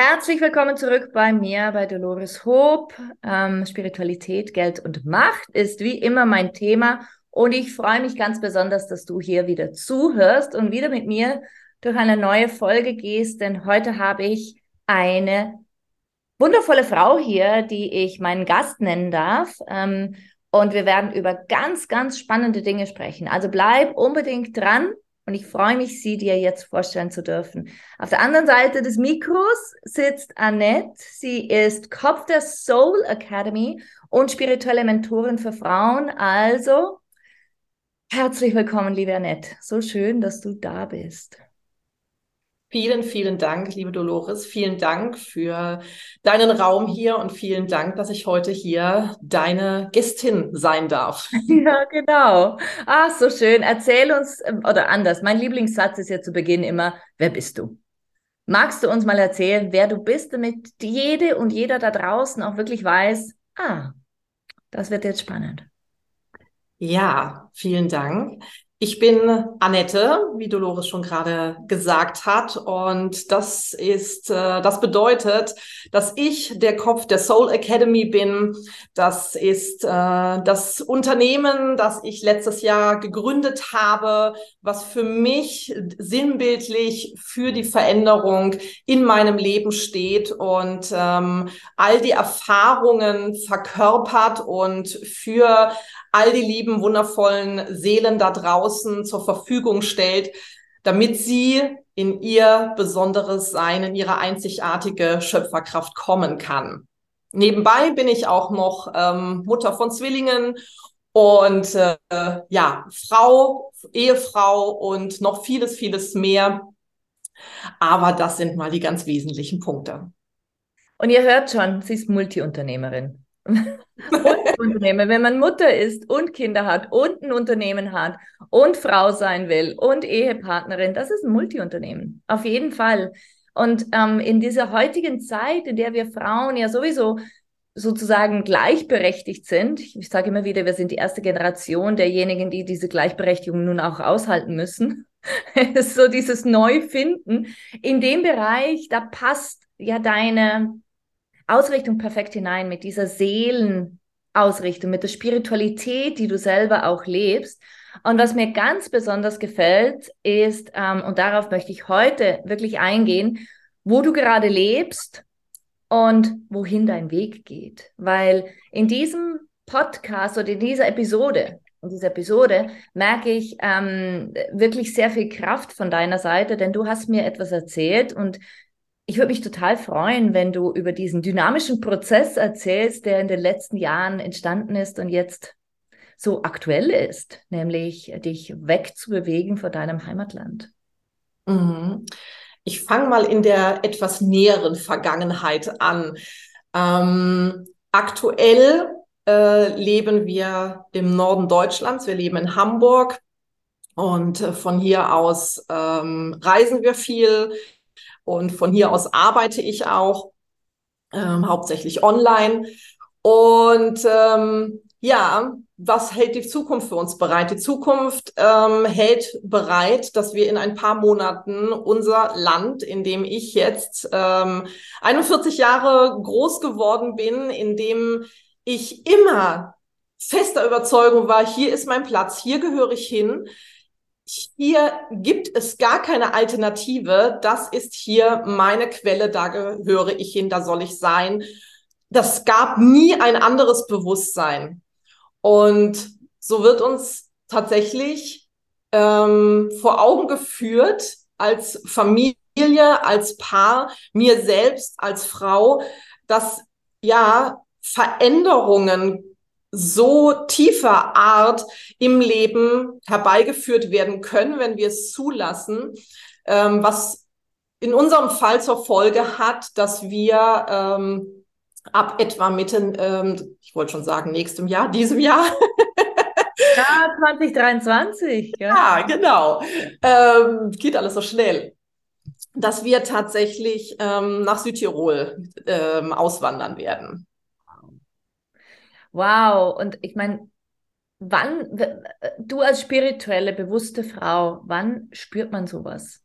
Herzlich willkommen zurück bei mir, bei Dolores Hope. Ähm, Spiritualität, Geld und Macht ist wie immer mein Thema und ich freue mich ganz besonders, dass du hier wieder zuhörst und wieder mit mir durch eine neue Folge gehst, denn heute habe ich eine wundervolle Frau hier, die ich meinen Gast nennen darf. Ähm, und wir werden über ganz, ganz spannende Dinge sprechen. Also bleib unbedingt dran. Und ich freue mich, sie dir jetzt vorstellen zu dürfen. Auf der anderen Seite des Mikros sitzt Annette. Sie ist Kopf der Soul Academy und spirituelle Mentorin für Frauen. Also, herzlich willkommen, liebe Annette. So schön, dass du da bist. Vielen, vielen Dank, liebe Dolores. Vielen Dank für deinen Raum hier und vielen Dank, dass ich heute hier deine Gästin sein darf. Ja, genau. Ah, so schön. Erzähl uns, ähm, oder anders, mein Lieblingssatz ist ja zu Beginn immer, wer bist du? Magst du uns mal erzählen, wer du bist, damit jede und jeder da draußen auch wirklich weiß, ah, das wird jetzt spannend. Ja, vielen Dank. Ich bin Annette, wie Dolores schon gerade gesagt hat, und das ist, äh, das bedeutet, dass ich der Kopf der Soul Academy bin. Das ist äh, das Unternehmen, das ich letztes Jahr gegründet habe, was für mich sinnbildlich für die Veränderung in meinem Leben steht und ähm, all die Erfahrungen verkörpert und für all die lieben, wundervollen Seelen da draußen zur Verfügung stellt, damit sie in ihr besonderes Sein, in ihre einzigartige Schöpferkraft kommen kann. Nebenbei bin ich auch noch ähm, Mutter von Zwillingen und äh, ja, Frau, Ehefrau und noch vieles, vieles mehr. Aber das sind mal die ganz wesentlichen Punkte. Und ihr hört schon, sie ist Multiunternehmerin. Unternehmen, wenn man Mutter ist und Kinder hat und ein Unternehmen hat und Frau sein will und Ehepartnerin, das ist ein Multiunternehmen. Auf jeden Fall. Und ähm, in dieser heutigen Zeit, in der wir Frauen ja sowieso sozusagen gleichberechtigt sind, ich sage immer wieder, wir sind die erste Generation derjenigen, die diese Gleichberechtigung nun auch aushalten müssen. so dieses Neufinden. In dem Bereich, da passt ja deine Ausrichtung perfekt hinein mit dieser Seelenausrichtung, mit der Spiritualität, die du selber auch lebst. Und was mir ganz besonders gefällt, ist, ähm, und darauf möchte ich heute wirklich eingehen, wo du gerade lebst und wohin dein Weg geht. Weil in diesem Podcast oder in dieser Episode, in dieser Episode merke ich ähm, wirklich sehr viel Kraft von deiner Seite, denn du hast mir etwas erzählt und ich würde mich total freuen, wenn du über diesen dynamischen Prozess erzählst, der in den letzten Jahren entstanden ist und jetzt so aktuell ist, nämlich dich wegzubewegen von deinem Heimatland. Mhm. Ich fange mal in der etwas näheren Vergangenheit an. Ähm, aktuell äh, leben wir im Norden Deutschlands, wir leben in Hamburg und äh, von hier aus ähm, reisen wir viel. Und von hier aus arbeite ich auch, ähm, hauptsächlich online. Und ähm, ja, was hält die Zukunft für uns bereit? Die Zukunft ähm, hält bereit, dass wir in ein paar Monaten unser Land, in dem ich jetzt ähm, 41 Jahre groß geworden bin, in dem ich immer fester Überzeugung war, hier ist mein Platz, hier gehöre ich hin, hier gibt es gar keine Alternative. Das ist hier meine Quelle, da gehöre ich hin, da soll ich sein. Das gab nie ein anderes Bewusstsein. Und so wird uns tatsächlich ähm, vor Augen geführt als Familie, als Paar, mir selbst als Frau, dass ja Veränderungen so tiefer Art im Leben herbeigeführt werden können, wenn wir es zulassen, ähm, was in unserem Fall zur Folge hat, dass wir ähm, ab etwa Mitte, ähm, ich wollte schon sagen, nächstem Jahr, diesem Jahr. ja, 2023. Ja, ja genau. Ähm, geht alles so schnell. Dass wir tatsächlich ähm, nach Südtirol ähm, auswandern werden. Wow, und ich meine, wann, du als spirituelle, bewusste Frau, wann spürt man sowas?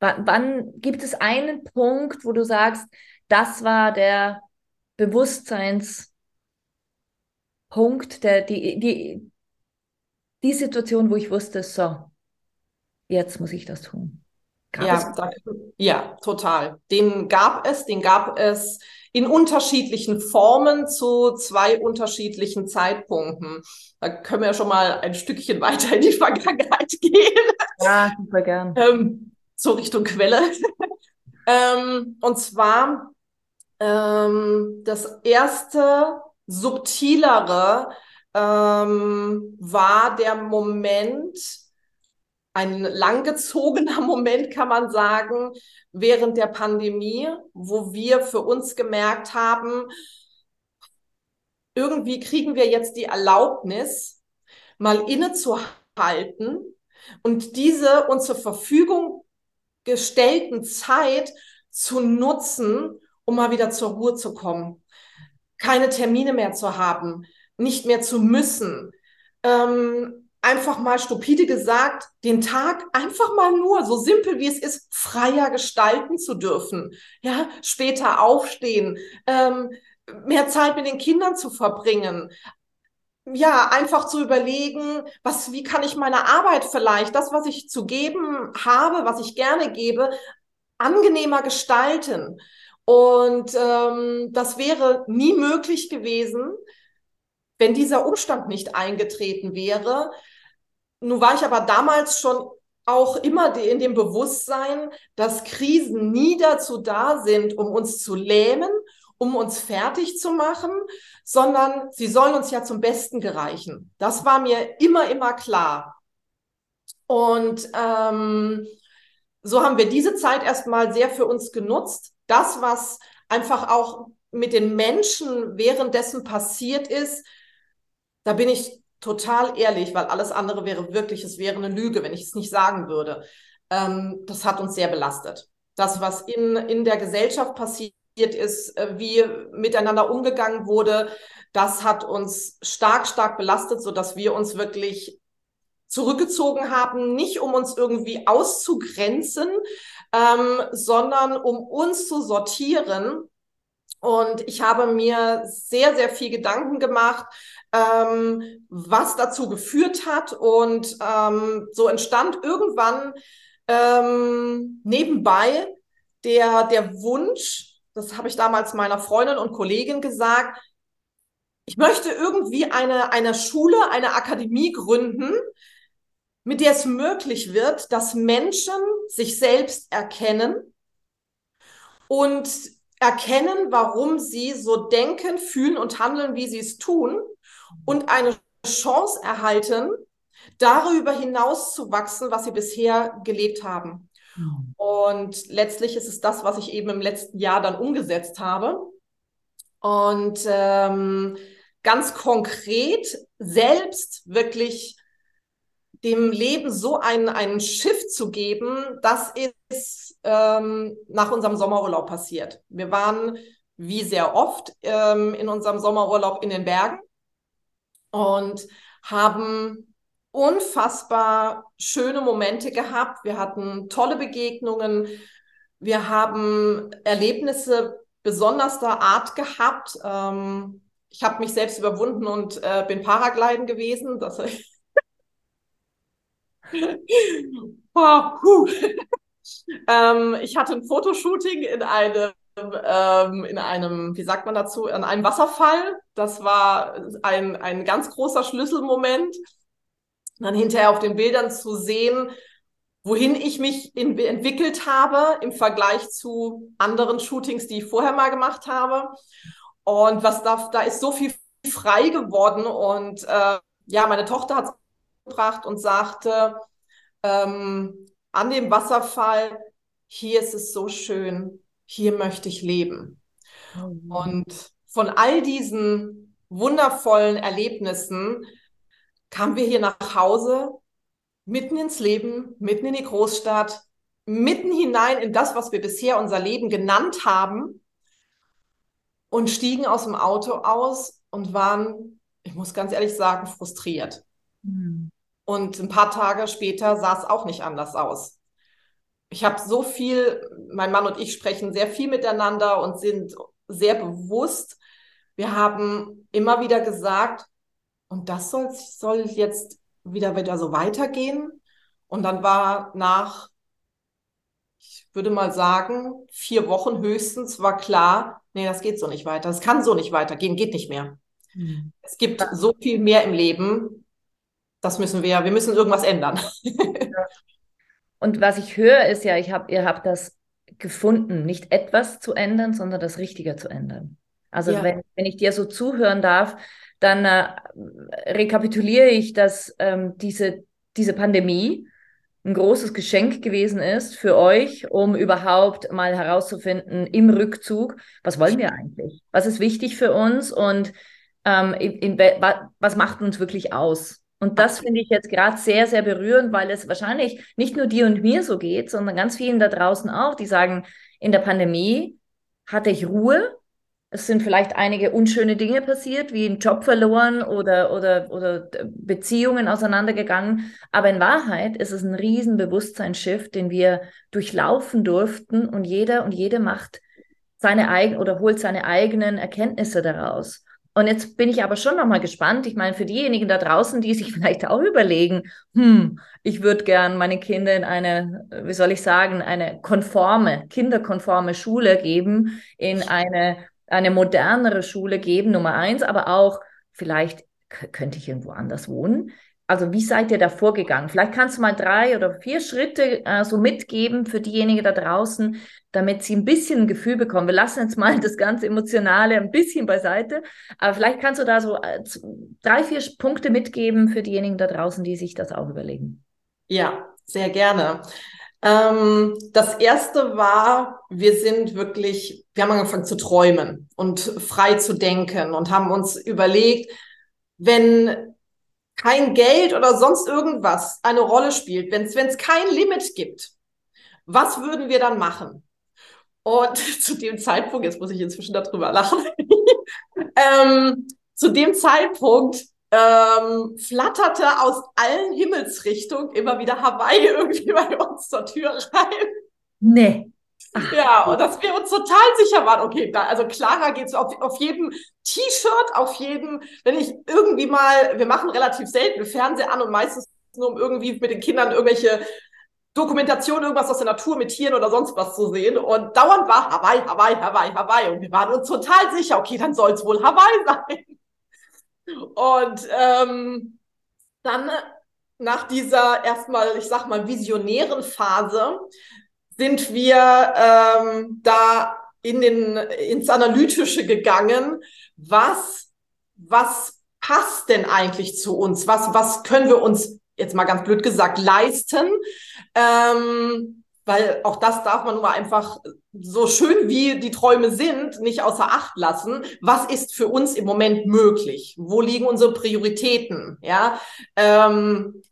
Wann, wann gibt es einen Punkt, wo du sagst, das war der Bewusstseinspunkt, der, die, die, die Situation, wo ich wusste, so, jetzt muss ich das tun. ja, da, ja, total. Den gab es, den gab es in unterschiedlichen Formen zu zwei unterschiedlichen Zeitpunkten. Da können wir schon mal ein Stückchen weiter in die Vergangenheit gehen. Ja, super gern. Ähm, so Richtung Quelle. ähm, und zwar ähm, das erste subtilere ähm, war der Moment, ein langgezogener Moment, kann man sagen, während der Pandemie, wo wir für uns gemerkt haben, irgendwie kriegen wir jetzt die Erlaubnis, mal innezuhalten und diese uns zur Verfügung gestellten Zeit zu nutzen, um mal wieder zur Ruhe zu kommen, keine Termine mehr zu haben, nicht mehr zu müssen, ähm, einfach mal stupide gesagt, den Tag einfach mal nur, so simpel wie es ist, freier gestalten zu dürfen. Ja, später aufstehen, ähm, mehr Zeit mit den Kindern zu verbringen. Ja, einfach zu überlegen, was, wie kann ich meine Arbeit vielleicht, das, was ich zu geben habe, was ich gerne gebe, angenehmer gestalten. Und ähm, das wäre nie möglich gewesen, wenn dieser Umstand nicht eingetreten wäre. Nun war ich aber damals schon auch immer in dem Bewusstsein, dass Krisen nie dazu da sind, um uns zu lähmen, um uns fertig zu machen, sondern sie sollen uns ja zum Besten gereichen. Das war mir immer, immer klar. Und ähm, so haben wir diese Zeit erstmal sehr für uns genutzt. Das, was einfach auch mit den Menschen währenddessen passiert ist, da bin ich total ehrlich, weil alles andere wäre wirklich, es wäre eine Lüge, wenn ich es nicht sagen würde. Ähm, das hat uns sehr belastet. Das, was in, in der Gesellschaft passiert ist, äh, wie miteinander umgegangen wurde, das hat uns stark, stark belastet, so dass wir uns wirklich zurückgezogen haben, nicht um uns irgendwie auszugrenzen, ähm, sondern um uns zu sortieren. Und ich habe mir sehr, sehr viel Gedanken gemacht, ähm, was dazu geführt hat. Und ähm, so entstand irgendwann ähm, nebenbei der, der Wunsch, das habe ich damals meiner Freundin und Kollegin gesagt, ich möchte irgendwie eine, eine Schule, eine Akademie gründen, mit der es möglich wird, dass Menschen sich selbst erkennen und erkennen, warum sie so denken, fühlen und handeln, wie sie es tun und eine Chance erhalten, darüber hinaus zu wachsen, was sie bisher gelebt haben. Und letztlich ist es das, was ich eben im letzten Jahr dann umgesetzt habe. Und ähm, ganz konkret selbst wirklich dem Leben so einen, einen Shift zu geben, das ist ähm, nach unserem Sommerurlaub passiert. Wir waren wie sehr oft ähm, in unserem Sommerurlaub in den Bergen und haben unfassbar schöne Momente gehabt. Wir hatten tolle Begegnungen. Wir haben Erlebnisse besonderster Art gehabt. Ähm, ich habe mich selbst überwunden und äh, bin Paragliden gewesen. Das oh, ähm, ich hatte ein Fotoshooting in einem, ähm, in einem, wie sagt man dazu, in einem Wasserfall. Das war ein, ein ganz großer Schlüsselmoment. dann hinterher auf den Bildern zu sehen, wohin ich mich in, entwickelt habe im Vergleich zu anderen Shootings, die ich vorher mal gemacht habe. Und was da, da ist so viel frei geworden. Und äh, ja, meine Tochter hat es gebracht und sagte, ähm, an dem Wasserfall, hier ist es so schön, hier möchte ich leben. Mhm. Und von all diesen wundervollen Erlebnissen kamen wir hier nach Hause, mitten ins Leben, mitten in die Großstadt, mitten hinein in das, was wir bisher unser Leben genannt haben und stiegen aus dem Auto aus und waren, ich muss ganz ehrlich sagen, frustriert. Mhm. Und ein paar Tage später sah es auch nicht anders aus. Ich habe so viel, mein Mann und ich sprechen sehr viel miteinander und sind sehr bewusst. Wir haben immer wieder gesagt, und das soll, soll jetzt wieder wieder so weitergehen. Und dann war nach, ich würde mal sagen, vier Wochen höchstens war klar, nee, das geht so nicht weiter. Es kann so nicht weitergehen, geht nicht mehr. Mhm. Es gibt so viel mehr im Leben, das müssen wir, wir müssen irgendwas ändern. Und was ich höre, ist ja, ich hab, ihr habt das gefunden, nicht etwas zu ändern, sondern das Richtige zu ändern. Also ja. wenn, wenn ich dir so zuhören darf, dann äh, rekapituliere ich, dass ähm, diese, diese Pandemie ein großes Geschenk gewesen ist für euch, um überhaupt mal herauszufinden im Rückzug, was wollen wir eigentlich? Was ist wichtig für uns und ähm, in, in, was macht uns wirklich aus? Und das finde ich jetzt gerade sehr, sehr berührend, weil es wahrscheinlich nicht nur dir und mir so geht, sondern ganz vielen da draußen auch, die sagen, in der Pandemie hatte ich Ruhe. Es sind vielleicht einige unschöne Dinge passiert, wie ein Job verloren oder, oder, oder Beziehungen auseinandergegangen. Aber in Wahrheit ist es ein riesen Bewusstseinsschiff, den wir durchlaufen durften und jeder und jede macht seine eigenen oder holt seine eigenen Erkenntnisse daraus. Und jetzt bin ich aber schon nochmal gespannt. Ich meine, für diejenigen da draußen, die sich vielleicht auch überlegen, hm, ich würde gern meine Kinder in eine, wie soll ich sagen, eine konforme, kinderkonforme Schule geben, in eine, eine modernere Schule geben, Nummer eins, aber auch vielleicht könnte ich irgendwo anders wohnen. Also wie seid ihr da vorgegangen? Vielleicht kannst du mal drei oder vier Schritte äh, so mitgeben für diejenigen da draußen, damit sie ein bisschen ein Gefühl bekommen. Wir lassen jetzt mal das ganze Emotionale ein bisschen beiseite, aber vielleicht kannst du da so äh, drei, vier Punkte mitgeben für diejenigen da draußen, die sich das auch überlegen. Ja, sehr gerne. Ähm, das erste war, wir sind wirklich, wir haben angefangen zu träumen und frei zu denken und haben uns überlegt, wenn kein Geld oder sonst irgendwas eine Rolle spielt, wenn es kein Limit gibt, was würden wir dann machen? Und zu dem Zeitpunkt, jetzt muss ich inzwischen darüber lachen, ähm, zu dem Zeitpunkt ähm, flatterte aus allen Himmelsrichtungen immer wieder Hawaii irgendwie bei uns zur Tür rein. Nee. Ja, und dass wir uns total sicher waren, okay, da, also klarer geht's auf, auf jedem T-Shirt, auf jedem, wenn ich irgendwie mal, wir machen relativ selten Fernseher an und meistens nur um irgendwie mit den Kindern irgendwelche Dokumentation, irgendwas aus der Natur mit Tieren oder sonst was zu sehen. Und dauernd war Hawaii, Hawaii, Hawaii, Hawaii. Und wir waren uns total sicher, okay, dann soll es wohl Hawaii sein. Und ähm, dann nach dieser erstmal, ich sag mal, visionären Phase sind wir ähm, da in den, ins Analytische gegangen. Was, was passt denn eigentlich zu uns? Was, was können wir uns jetzt mal ganz blöd gesagt leisten? Ähm, weil auch das darf man nun mal einfach so schön wie die Träume sind, nicht außer Acht lassen. Was ist für uns im Moment möglich? Wo liegen unsere Prioritäten? Ja, ähm,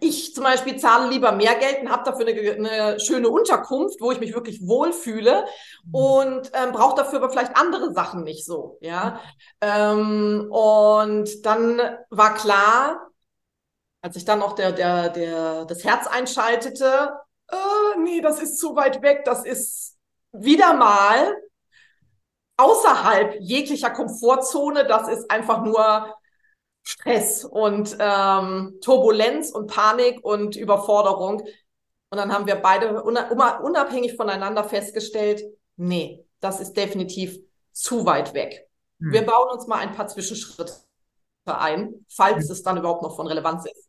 ich zum Beispiel zahle lieber mehr Geld und habe dafür eine, eine, schöne Unterkunft, wo ich mich wirklich wohlfühle mhm. und ähm, brauche dafür aber vielleicht andere Sachen nicht so. Ja, ähm, und dann war klar, als ich dann noch der, der, der, das Herz einschaltete, äh, nee, das ist zu weit weg, das ist wieder mal außerhalb jeglicher Komfortzone, das ist einfach nur Stress und ähm, Turbulenz und Panik und Überforderung. Und dann haben wir beide unabhängig voneinander festgestellt, nee, das ist definitiv zu weit weg. Hm. Wir bauen uns mal ein paar Zwischenschritte ein, falls hm. es dann überhaupt noch von Relevanz ist.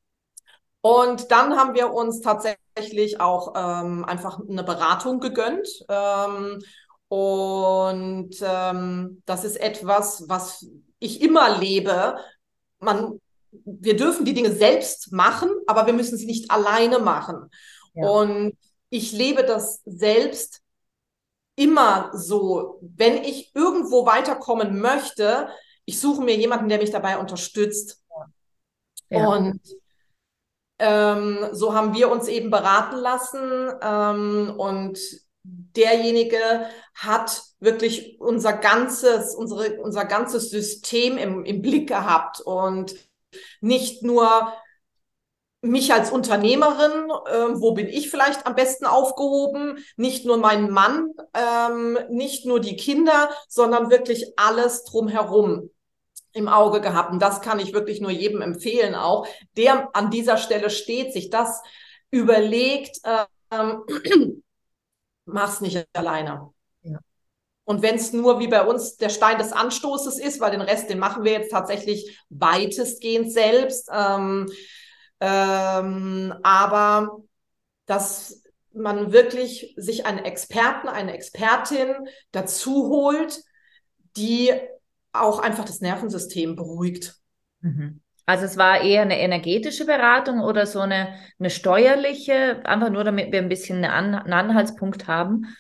Und dann haben wir uns tatsächlich auch ähm, einfach eine Beratung gegönnt. Ähm, und ähm, das ist etwas, was ich immer lebe. Man, wir dürfen die Dinge selbst machen, aber wir müssen sie nicht alleine machen. Ja. Und ich lebe das selbst immer so, wenn ich irgendwo weiterkommen möchte, ich suche mir jemanden, der mich dabei unterstützt. Ja. Und ähm, so haben wir uns eben beraten lassen ähm, und derjenige hat wirklich unser ganzes, unsere, unser ganzes System im, im Blick gehabt und nicht nur mich als Unternehmerin, äh, wo bin ich vielleicht am besten aufgehoben, nicht nur meinen Mann, ähm, nicht nur die Kinder, sondern wirklich alles drumherum im Auge gehabt. Und das kann ich wirklich nur jedem empfehlen, auch der an dieser Stelle steht, sich das überlegt, ähm, mach's nicht alleine. Ja. Und wenn es nur wie bei uns der Stein des Anstoßes ist, weil den Rest, den machen wir jetzt tatsächlich weitestgehend selbst. Ähm, ähm, aber dass man wirklich sich einen Experten, eine Expertin dazu holt, die auch einfach das Nervensystem beruhigt. Mhm. Also es war eher eine energetische Beratung oder so eine, eine steuerliche, einfach nur damit wir ein bisschen einen, An einen Anhaltspunkt haben?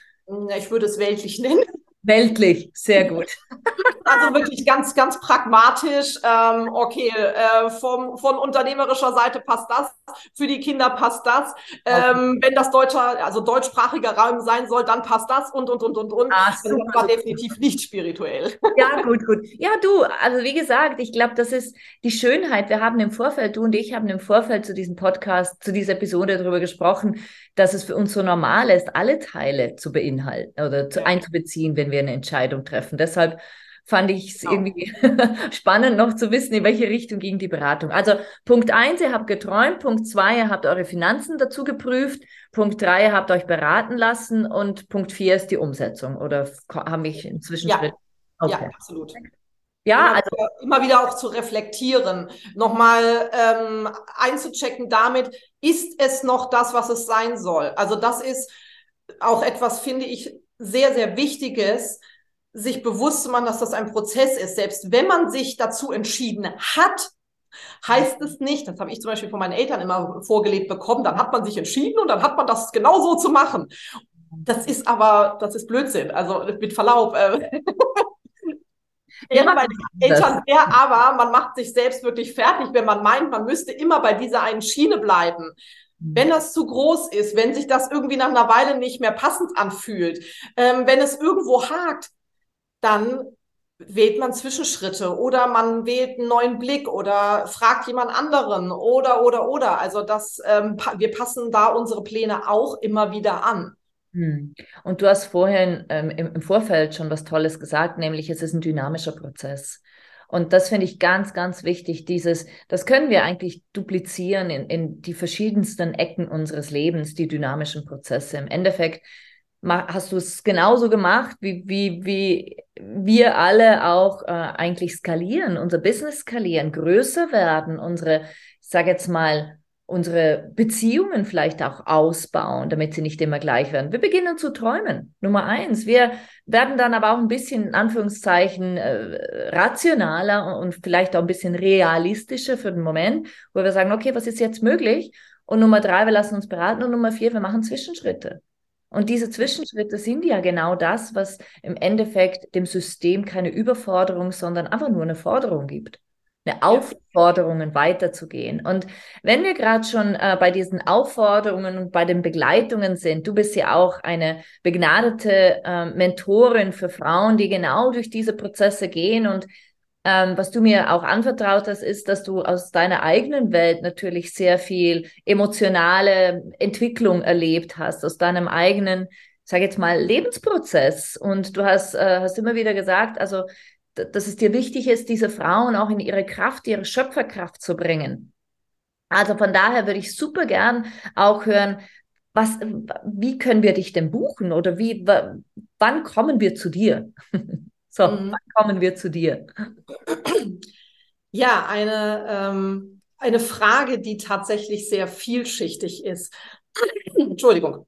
Ich würde es weltlich nennen. Weltlich, sehr gut. Also wirklich ganz, ganz pragmatisch. Ähm, okay, äh, vom, von unternehmerischer Seite passt das, für die Kinder passt das. Ähm, okay. Wenn das deutscher, also deutschsprachiger Raum sein soll, dann passt das und und und und und. Ah, das war definitiv nicht spirituell. Ja, gut, gut. Ja, du, also wie gesagt, ich glaube, das ist die Schönheit. Wir haben im Vorfeld, du und ich haben im Vorfeld zu diesem Podcast, zu dieser Episode darüber gesprochen, dass es für uns so normal ist, alle Teile zu beinhalten oder zu, ja. einzubeziehen, wenn wir eine Entscheidung treffen. Deshalb fand ich es genau. irgendwie spannend noch zu wissen, in welche Richtung ging die Beratung. Also Punkt eins, ihr habt geträumt, Punkt zwei, ihr habt eure Finanzen dazu geprüft, Punkt drei, ihr habt euch beraten lassen und Punkt vier ist die Umsetzung oder habe ich inzwischen ja. Okay. ja, absolut. Ja, immer, also immer wieder auch zu reflektieren, nochmal ähm, einzuchecken damit, ist es noch das, was es sein soll? Also das ist auch etwas, finde ich, sehr, sehr Wichtiges, sich bewusst zu machen, dass das ein Prozess ist. Selbst wenn man sich dazu entschieden hat, heißt es nicht, das habe ich zum Beispiel von meinen Eltern immer vorgelebt bekommen, dann hat man sich entschieden und dann hat man das genau so zu machen. Das ist aber, das ist Blödsinn. Also mit Verlaub. Äh, Ja, meine Eltern sehr, aber man macht sich selbst wirklich fertig, wenn man meint, man müsste immer bei dieser einen Schiene bleiben. Wenn das zu groß ist, wenn sich das irgendwie nach einer Weile nicht mehr passend anfühlt, ähm, wenn es irgendwo hakt, dann wählt man Zwischenschritte oder man wählt einen neuen Blick oder fragt jemand anderen oder oder oder. Also das, ähm, wir passen da unsere Pläne auch immer wieder an. Hm. Und du hast vorhin ähm, im, im, Vorfeld schon was Tolles gesagt, nämlich es ist ein dynamischer Prozess. Und das finde ich ganz, ganz wichtig. Dieses, das können wir eigentlich duplizieren in, in die verschiedensten Ecken unseres Lebens, die dynamischen Prozesse. Im Endeffekt hast du es genauso gemacht, wie, wie, wie wir alle auch äh, eigentlich skalieren, unser Business skalieren, größer werden, unsere, ich sage jetzt mal, unsere Beziehungen vielleicht auch ausbauen, damit sie nicht immer gleich werden. Wir beginnen zu träumen. Nummer eins. Wir werden dann aber auch ein bisschen, in Anführungszeichen, äh, rationaler und vielleicht auch ein bisschen realistischer für den Moment, wo wir sagen, okay, was ist jetzt möglich? Und Nummer drei, wir lassen uns beraten. Und Nummer vier, wir machen Zwischenschritte. Und diese Zwischenschritte sind ja genau das, was im Endeffekt dem System keine Überforderung, sondern einfach nur eine Forderung gibt eine Aufforderungen weiterzugehen. Und wenn wir gerade schon äh, bei diesen Aufforderungen und bei den Begleitungen sind, du bist ja auch eine begnadete äh, Mentorin für Frauen, die genau durch diese Prozesse gehen. Und ähm, was du mir auch anvertraut hast, ist, dass du aus deiner eigenen Welt natürlich sehr viel emotionale Entwicklung erlebt hast, aus deinem eigenen, sage jetzt mal, Lebensprozess. Und du hast, äh, hast immer wieder gesagt, also dass es dir wichtig ist, diese Frauen auch in ihre Kraft, ihre Schöpferkraft zu bringen. Also von daher würde ich super gern auch hören, was, wie können wir dich denn buchen oder wie, wann kommen wir zu dir? so, mhm. kommen wir zu dir? Ja, eine, ähm, eine Frage, die tatsächlich sehr vielschichtig ist. Entschuldigung.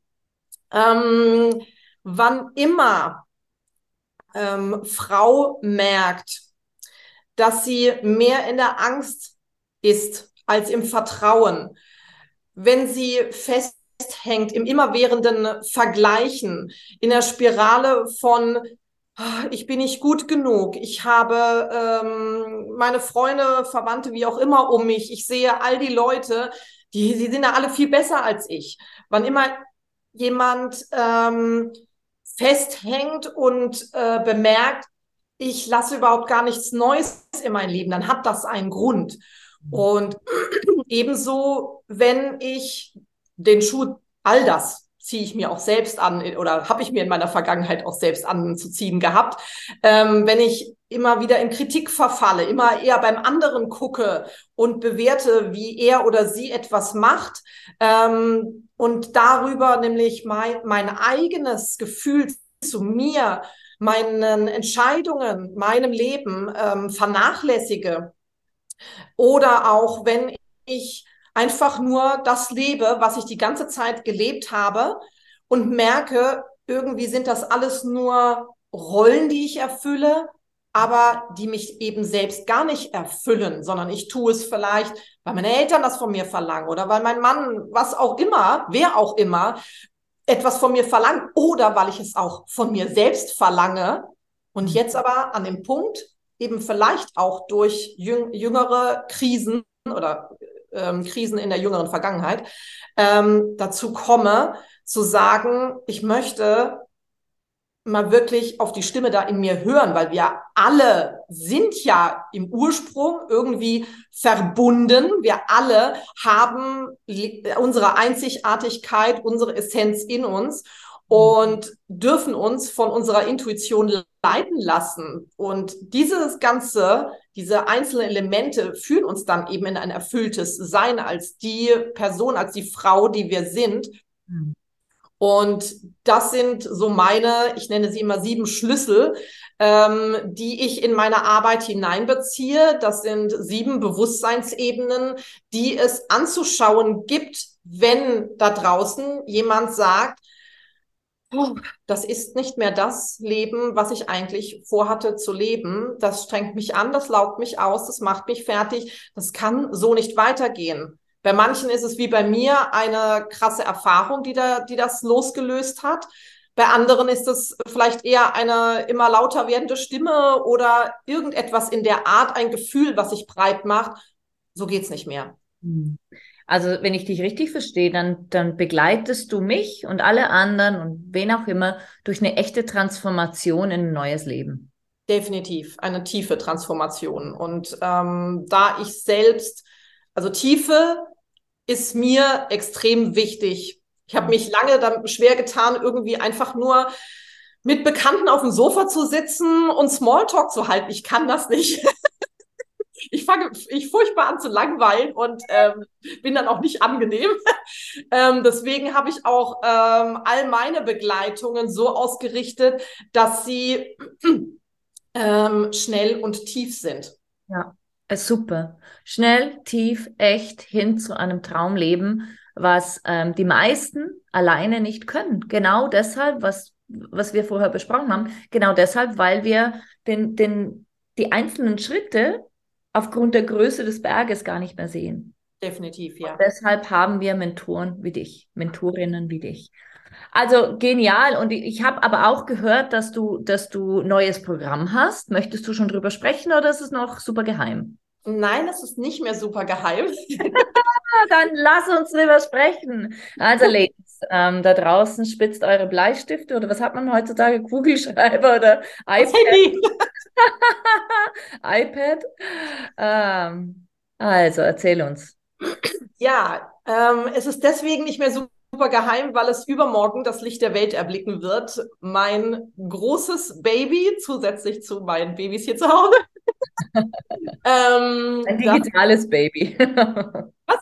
Ähm, wann immer ähm, Frau merkt, dass sie mehr in der Angst ist als im Vertrauen, wenn sie festhängt im immerwährenden Vergleichen, in der Spirale von ich bin nicht gut genug, ich habe ähm, meine Freunde, Verwandte, wie auch immer um mich, ich sehe all die Leute, die, die sind ja alle viel besser als ich. Wann immer jemand ähm, festhängt und äh, bemerkt, ich lasse überhaupt gar nichts Neues in mein Leben, dann hat das einen Grund. Und ebenso, wenn ich den Schuh, all das ziehe ich mir auch selbst an oder habe ich mir in meiner Vergangenheit auch selbst anzuziehen gehabt. Ähm, wenn ich immer wieder in Kritik verfalle, immer eher beim anderen gucke und bewerte, wie er oder sie etwas macht ähm, und darüber nämlich mein, mein eigenes Gefühl zu mir, meinen Entscheidungen, meinem Leben ähm, vernachlässige oder auch wenn ich einfach nur das lebe, was ich die ganze Zeit gelebt habe und merke, irgendwie sind das alles nur Rollen, die ich erfülle, aber die mich eben selbst gar nicht erfüllen, sondern ich tue es vielleicht, weil meine Eltern das von mir verlangen oder weil mein Mann, was auch immer, wer auch immer, etwas von mir verlangt oder weil ich es auch von mir selbst verlange und mhm. jetzt aber an dem Punkt eben vielleicht auch durch jüngere Krisen oder ähm, Krisen in der jüngeren Vergangenheit ähm, dazu komme, zu sagen, ich möchte mal wirklich auf die Stimme da in mir hören, weil wir alle sind ja im Ursprung irgendwie verbunden. Wir alle haben unsere Einzigartigkeit, unsere Essenz in uns und dürfen uns von unserer Intuition leiten lassen. Und dieses Ganze, diese einzelnen Elemente führen uns dann eben in ein erfülltes Sein als die Person, als die Frau, die wir sind. Mhm. Und das sind so meine, ich nenne sie immer sieben Schlüssel, ähm, die ich in meine Arbeit hineinbeziehe. Das sind sieben Bewusstseinsebenen, die es anzuschauen gibt, wenn da draußen jemand sagt, das ist nicht mehr das Leben, was ich eigentlich vorhatte zu leben. Das strengt mich an, das laugt mich aus, das macht mich fertig. Das kann so nicht weitergehen. Bei manchen ist es wie bei mir eine krasse Erfahrung, die, da, die das losgelöst hat. Bei anderen ist es vielleicht eher eine immer lauter werdende Stimme oder irgendetwas in der Art, ein Gefühl, was sich breit macht. So geht's nicht mehr. Also wenn ich dich richtig verstehe, dann, dann begleitest du mich und alle anderen und wen auch immer durch eine echte Transformation in ein neues Leben. Definitiv, eine tiefe Transformation. Und ähm, da ich selbst, also Tiefe ist mir extrem wichtig. Ich habe mich lange dann schwer getan, irgendwie einfach nur mit Bekannten auf dem Sofa zu sitzen und Smalltalk zu halten. Ich kann das nicht. Ich fange ich furchtbar an zu langweilen und ähm, bin dann auch nicht angenehm. ähm, deswegen habe ich auch ähm, all meine Begleitungen so ausgerichtet, dass sie ähm, schnell und tief sind. Ja, ist super. Schnell, tief, echt hin zu einem Traumleben, was ähm, die meisten alleine nicht können. Genau deshalb, was was wir vorher besprochen haben, genau deshalb, weil wir den, den, die einzelnen Schritte aufgrund der Größe des Berges gar nicht mehr sehen. Definitiv, ja. Und deshalb haben wir Mentoren wie dich, Mentorinnen wie dich. Also genial. Und ich habe aber auch gehört, dass du, dass du neues Programm hast. Möchtest du schon drüber sprechen oder ist es noch super geheim? Nein, es ist nicht mehr super geheim. Dann lass uns drüber sprechen. Also, Ladies, ähm, da draußen spitzt eure Bleistifte oder was hat man heutzutage? Kugelschreiber oder iPad? iPad. Ähm, also, erzähl uns. Ja, ähm, es ist deswegen nicht mehr super super geheim, weil es übermorgen das Licht der Welt erblicken wird. Mein großes Baby, zusätzlich zu meinen Babys hier zu Hause. ähm, Ein digitales das, Baby. Was?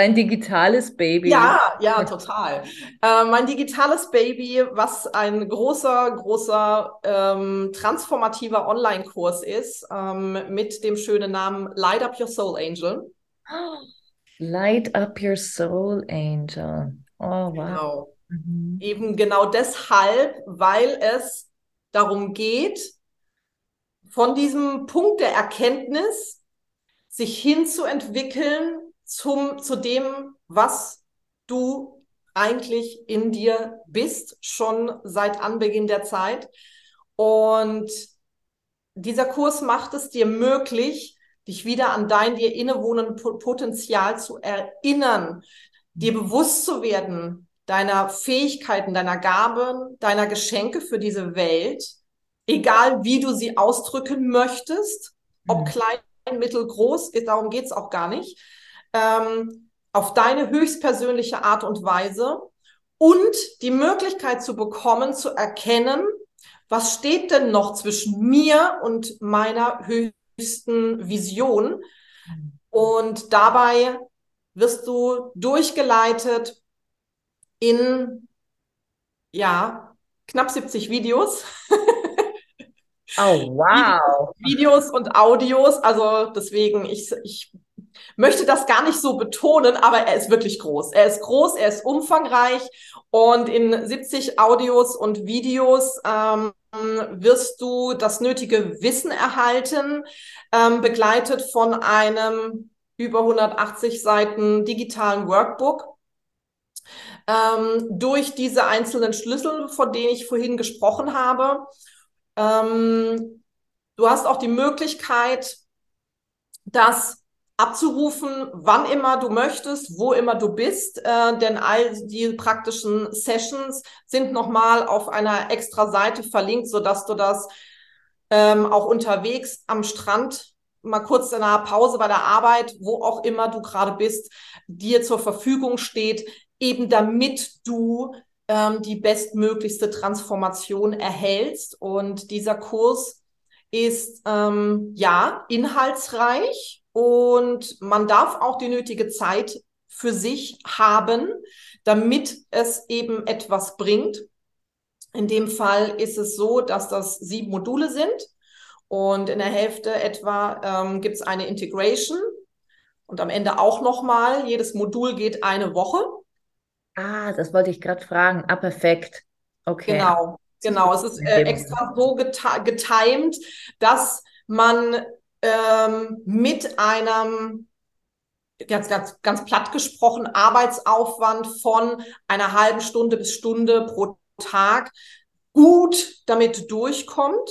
Dein digitales Baby. Ja, ja, total. Äh, mein digitales Baby, was ein großer, großer ähm, transformativer Online-Kurs ist, ähm, mit dem schönen Namen Light Up Your Soul Angel. Light Up Your Soul Angel. Oh, wow. Genau. Mhm. Eben genau deshalb, weil es darum geht, von diesem Punkt der Erkenntnis sich hinzuentwickeln zum, zu dem, was du eigentlich in dir bist, schon seit Anbeginn der Zeit. Und dieser Kurs macht es dir möglich, dich wieder an dein dir innewohnenden Potenzial zu erinnern, dir bewusst zu werden deiner Fähigkeiten, deiner Gaben, deiner Geschenke für diese Welt, egal wie du sie ausdrücken möchtest, ob mhm. klein, mittel, groß, darum geht's auch gar nicht, ähm, auf deine höchstpersönliche Art und Weise und die Möglichkeit zu bekommen, zu erkennen, was steht denn noch zwischen mir und meiner höchsten Vision. Und dabei wirst du durchgeleitet in, ja, knapp 70 Videos. Oh, wow. Videos und Audios. Also deswegen, ich, ich möchte das gar nicht so betonen, aber er ist wirklich groß. Er ist groß, er ist umfangreich und in 70 Audios und Videos ähm, wirst du das nötige Wissen erhalten, ähm, begleitet von einem über 180 Seiten digitalen Workbook. Ähm, durch diese einzelnen Schlüssel, von denen ich vorhin gesprochen habe. Ähm, du hast auch die Möglichkeit, dass abzurufen, wann immer du möchtest, wo immer du bist, äh, denn all die praktischen Sessions sind nochmal auf einer extra Seite verlinkt, so dass du das ähm, auch unterwegs am Strand mal kurz in einer Pause bei der Arbeit, wo auch immer du gerade bist, dir zur Verfügung steht, eben damit du ähm, die bestmöglichste Transformation erhältst. Und dieser Kurs ist ähm, ja inhaltsreich und man darf auch die nötige Zeit für sich haben, damit es eben etwas bringt. In dem Fall ist es so, dass das sieben Module sind und in der Hälfte etwa ähm, gibt es eine Integration und am Ende auch nochmal. Jedes Modul geht eine Woche. Ah, das wollte ich gerade fragen. Ah, perfekt. Okay. Genau, genau. Es ist äh, extra so getimed, dass man ähm, mit einem ganz, ganz, ganz platt gesprochen Arbeitsaufwand von einer halben Stunde bis Stunde pro Tag gut damit durchkommt,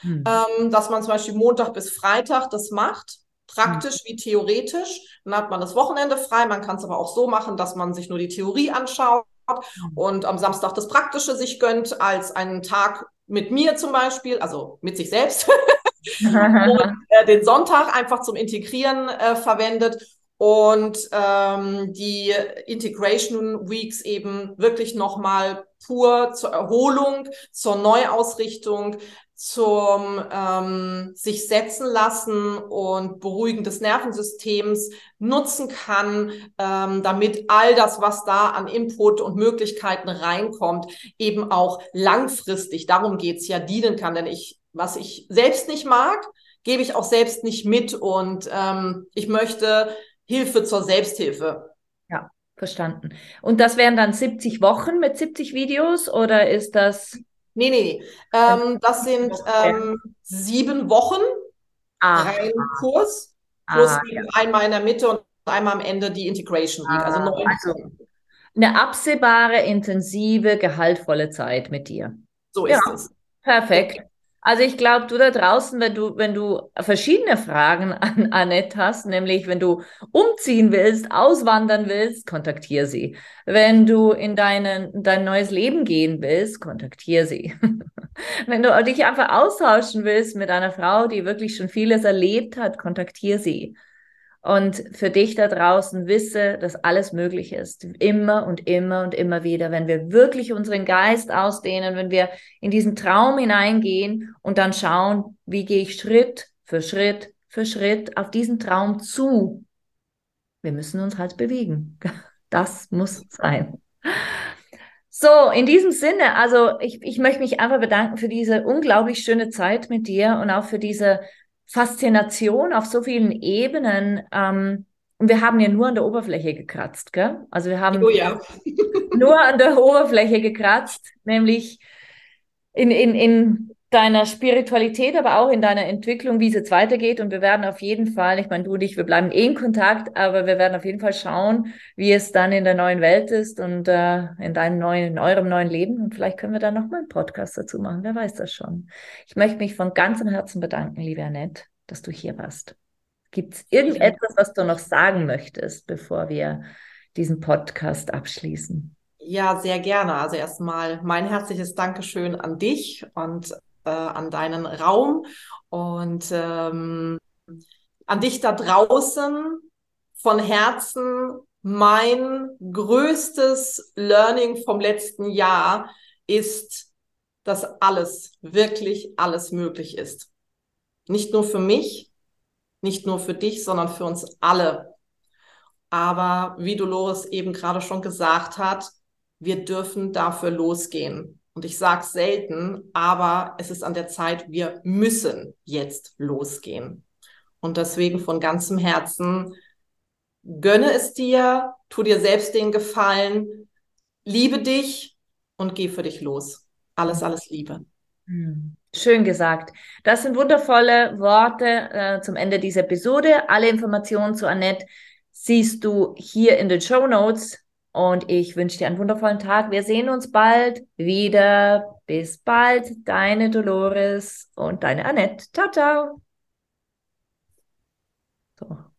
hm. ähm, dass man zum Beispiel Montag bis Freitag das macht, praktisch hm. wie theoretisch. Dann hat man das Wochenende frei. Man kann es aber auch so machen, dass man sich nur die Theorie anschaut hm. und am Samstag das Praktische sich gönnt als einen Tag mit mir zum Beispiel, also mit sich selbst. und äh, den Sonntag einfach zum Integrieren äh, verwendet und ähm, die Integration Weeks eben wirklich nochmal pur zur Erholung, zur Neuausrichtung, zum ähm, sich setzen lassen und Beruhigen des Nervensystems nutzen kann, ähm, damit all das, was da an Input und Möglichkeiten reinkommt, eben auch langfristig, darum geht's ja, dienen kann. Denn ich was ich selbst nicht mag, gebe ich auch selbst nicht mit und ähm, ich möchte Hilfe zur Selbsthilfe. Ja, verstanden. Und das wären dann 70 Wochen mit 70 Videos oder ist das? Nee, nee, nee. Ähm, das sind ähm, sieben Wochen ah. rein Kurs plus ah, ja. einmal in der Mitte und einmal am Ende die Integration Week. Also ah, also neun also eine absehbare, intensive, gehaltvolle Zeit mit dir. So ist ja. es. Perfekt. Also ich glaube, du da draußen, wenn du, wenn du verschiedene Fragen an Annette hast, nämlich wenn du umziehen willst, auswandern willst, kontaktiere sie. Wenn du in deinen, dein neues Leben gehen willst, kontaktiere sie. wenn du dich einfach austauschen willst mit einer Frau, die wirklich schon vieles erlebt hat, kontaktiere sie. Und für dich da draußen wisse, dass alles möglich ist. Immer und immer und immer wieder, wenn wir wirklich unseren Geist ausdehnen, wenn wir in diesen Traum hineingehen und dann schauen, wie gehe ich Schritt für Schritt für Schritt auf diesen Traum zu. Wir müssen uns halt bewegen. Das muss sein. So, in diesem Sinne, also ich, ich möchte mich einfach bedanken für diese unglaublich schöne Zeit mit dir und auch für diese Faszination auf so vielen Ebenen. Ähm, und wir haben ja nur an der Oberfläche gekratzt, gell? Also wir haben oh ja. nur an der Oberfläche gekratzt, nämlich in, in, in deiner Spiritualität, aber auch in deiner Entwicklung, wie es jetzt weitergeht. Und wir werden auf jeden Fall, ich meine, du und ich, wir bleiben eh in Kontakt, aber wir werden auf jeden Fall schauen, wie es dann in der neuen Welt ist und äh, in deinem neuen, in eurem neuen Leben. Und vielleicht können wir da nochmal einen Podcast dazu machen. Wer weiß das schon. Ich möchte mich von ganzem Herzen bedanken, liebe Annette, dass du hier warst. Gibt es irgendetwas, was du noch sagen möchtest, bevor wir diesen Podcast abschließen? Ja, sehr gerne. Also erstmal mein herzliches Dankeschön an dich und äh, an deinen Raum und ähm, an dich da draußen von Herzen. Mein größtes Learning vom letzten Jahr ist, dass alles, wirklich alles möglich ist. Nicht nur für mich, nicht nur für dich, sondern für uns alle. Aber wie Dolores eben gerade schon gesagt hat, wir dürfen dafür losgehen. Und ich sage es selten, aber es ist an der Zeit, wir müssen jetzt losgehen. Und deswegen von ganzem Herzen, gönne es dir, tu dir selbst den Gefallen, liebe dich und geh für dich los. Alles, alles Liebe. Hm. Schön gesagt. Das sind wundervolle Worte äh, zum Ende dieser Episode. Alle Informationen zu Annette siehst du hier in den Show Notes. Und ich wünsche dir einen wundervollen Tag. Wir sehen uns bald wieder. Bis bald, deine Dolores und deine Annette. Ciao, ciao. So.